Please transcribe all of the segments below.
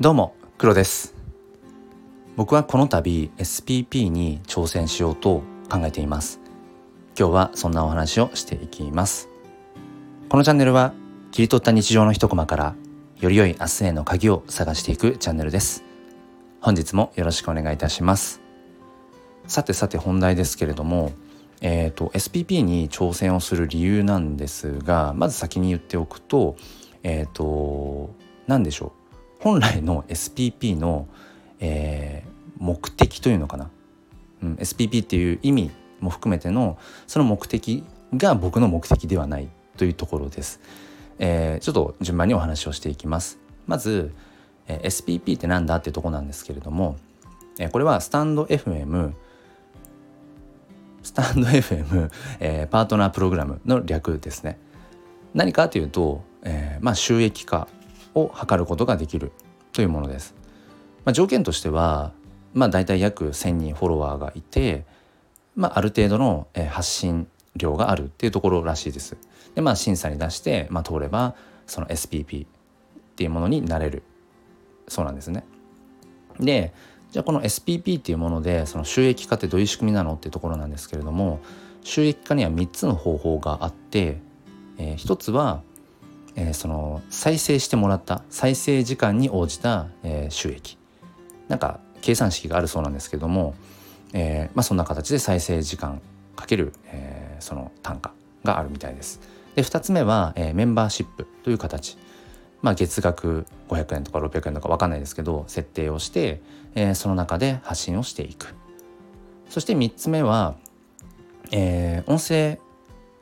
どうも黒です。僕はこの度 SPP に挑戦しようと考えています。今日はそんなお話をしていきます。このチャンネルは切り取った日常の一コマからより良い明日への鍵を探していくチャンネルです。本日もよろしくお願いいたします。さてさて本題ですけれどもえーと、SPP に挑戦をする理由なんですがまず先に言っておくとえっ、ー、と何でしょう。本来の SPP の、えー、目的というのかな、うん、SPP っていう意味も含めてのその目的が僕の目的ではないというところです。えー、ちょっと順番にお話をしていきます。まず、えー、SPP って何だってとこなんですけれども、えー、これはスタンド FM スタンド FM、えー、パートナープログラムの略ですね。何かというと、えー、まあ、収益化を図ることができるというものです。まあ、条件としては、まあ、大体約1,000人フォロワーがいて、まあ、ある程度の発信量があるっていうところらしいです。でまあ審査に出して、まあ、通ればその SPP っていうものになれるそうなんですね。でじゃあこの SPP っていうものでその収益化ってどういう仕組みなのっていうところなんですけれども収益化には3つの方法があって、えー、1つは、えー、その再生してもらった再生時間に応じた、えー、収益なんか計算式があるそうなんですけども、えーまあ、そんな形で再生時間かける、えー、その単価があるみたいです。で2つ目は、えー、メンバーシップという形。まあ、月額500円とか600円とか分かんないですけど設定をして、えー、その中で発信をしていくそして3つ目は、えー、音声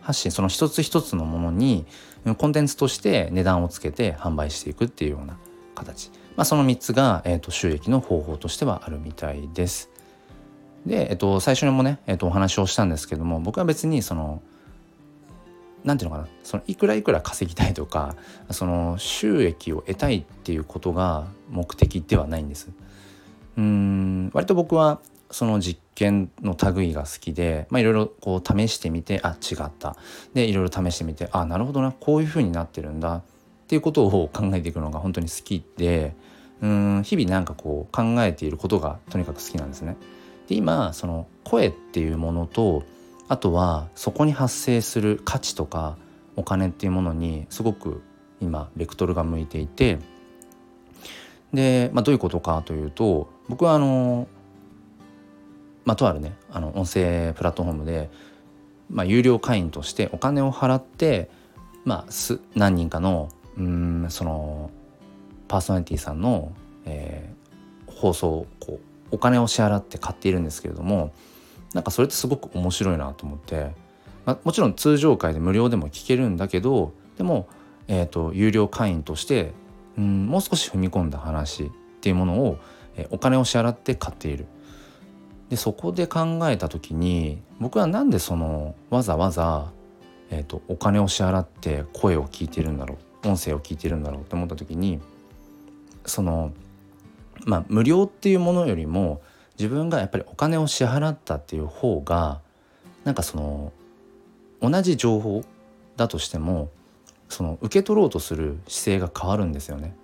発信その一つ一つのものにコンテンツとして値段をつけて販売していくっていうような形、まあ、その3つが、えーと、収益の方法としてはあるみたいです。で、えっと、最初にもね、えっと、お話をしたんですけども僕は別にその何ていうのかなそのいくらいくら稼ぎたいとかその収益を得たいっていうことが目的ではないんです。うん割と僕はその実験の類が好きでいろいろこう試してみてあ違ったでいろいろ試してみてあなるほどなこういう風になってるんだっていうことを考えていくのが本当に好きでうん日々なんかこう考えていることがとにかく好きなんですね。で今その声っていうものとあとはそこに発生する価値とかお金っていうものにすごく今ベクトルが向いていてで、まあ、どういうことかというと僕はあの、まあ、とあるねあの音声プラットフォームで、まあ、有料会員としてお金を払って、まあ、す何人かのうんそのパーソナリティさんの、えー、放送をこうお金を支払って買っているんですけれどもなんかそれってすごく面白いなと思って、まあ、もちろん通常会で無料でも聞けるんだけどでも、えーと、有料会員としてうんもう少し踏み込んだ話っていうものを、えー、お金を支払って買っている。でそこで考えた時に僕は何でそのわざわざ、えーと、お金を支払って声を聞いてるんだろう音声を聞いてるんだろうって思った時にそのまあ無料っていうものよりも自分がやっぱりお金を支払ったっていう方がなんかその同じ情報だとしてもその受け取ろうとする姿勢が変わるんですよね。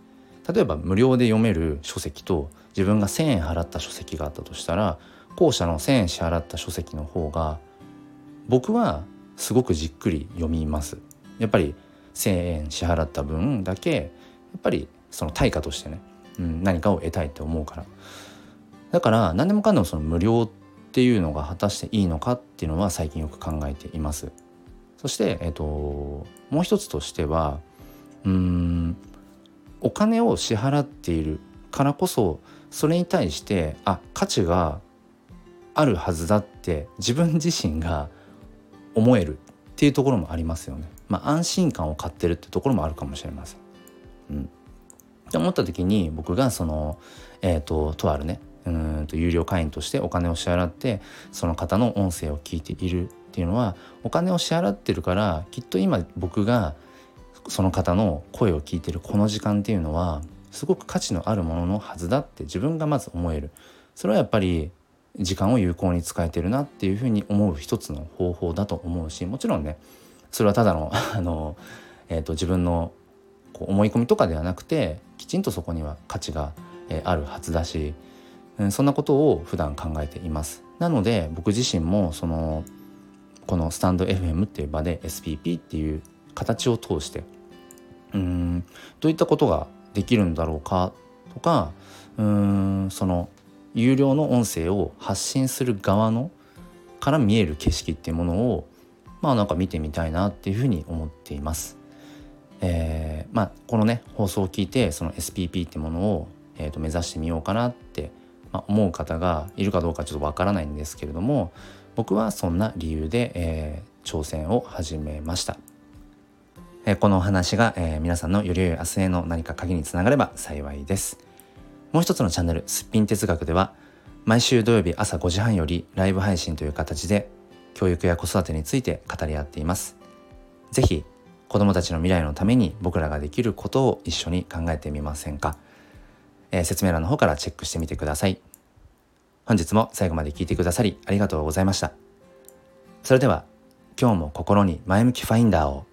例えば無料で読める書籍と自分が1,000円払った書籍があったとしたら後者の1,000円支払った書籍の方が僕はすごくじっくり読みます。やっぱり1,000円支払った分だけやっぱりその対価としてね、うん、何かを得たいって思うからだから何でもかんでもその無料っていうのが果たしていいのかっていうのは最近よく考えています。そして、えーと、もう一つとしてはうんお金を支払っているからこそそれに対してあ価値があるはずだって自分自身が思えるっていうところもありますよね。まあ、安心感を買ってるってところもあるかもしれません。うん、って思った時に僕がその、えーと、とあるねうんと有料会員としてお金を支払ってその方の音声を聞いているっていうのはお金を支払ってるからきっと今僕がその方の声を聞いてるこの時間っていうのはすごく価値のあるもののはずだって自分がまず思えるそれはやっぱり時間を有効に使えてるなっていうふうに思う一つの方法だと思うしもちろんねそれはただの あの、えーと、自分のこう思い込みとかではなくてきちんとそこには価値が、えあるはずだし、うん、そんなことを普段考えています。なので僕自身もそのこのスタンド FM っていう場で SPP っていう形を通してうんどういったことができるんだろうかとかうんその有料の音声を発信する側のから見える景色っていうものをまあなんか見てみたいなっていうふうに思っています。えー、まあこのね放送を聞いてその SPP ってものを、えー、と目指してみようかなって、まあ、思う方がいるかどうかちょっとわからないんですけれども僕はそんな理由で、えー、挑戦を始めました。えこのお話が、えー、皆さんのより良い明日への何か鍵につながれば幸いです。もう一つのチャンネル「すっぴん哲学」では毎週土曜日朝5時半よりライブ配信という形で教育や子育てについて語り合っています。ぜひ子供たちの未来のために僕らができることを一緒に考えてみませんか、えー、説明欄の方からチェックしてみてください。本日も最後まで聞いてくださりありがとうございました。それでは今日も心に前向きファインダーを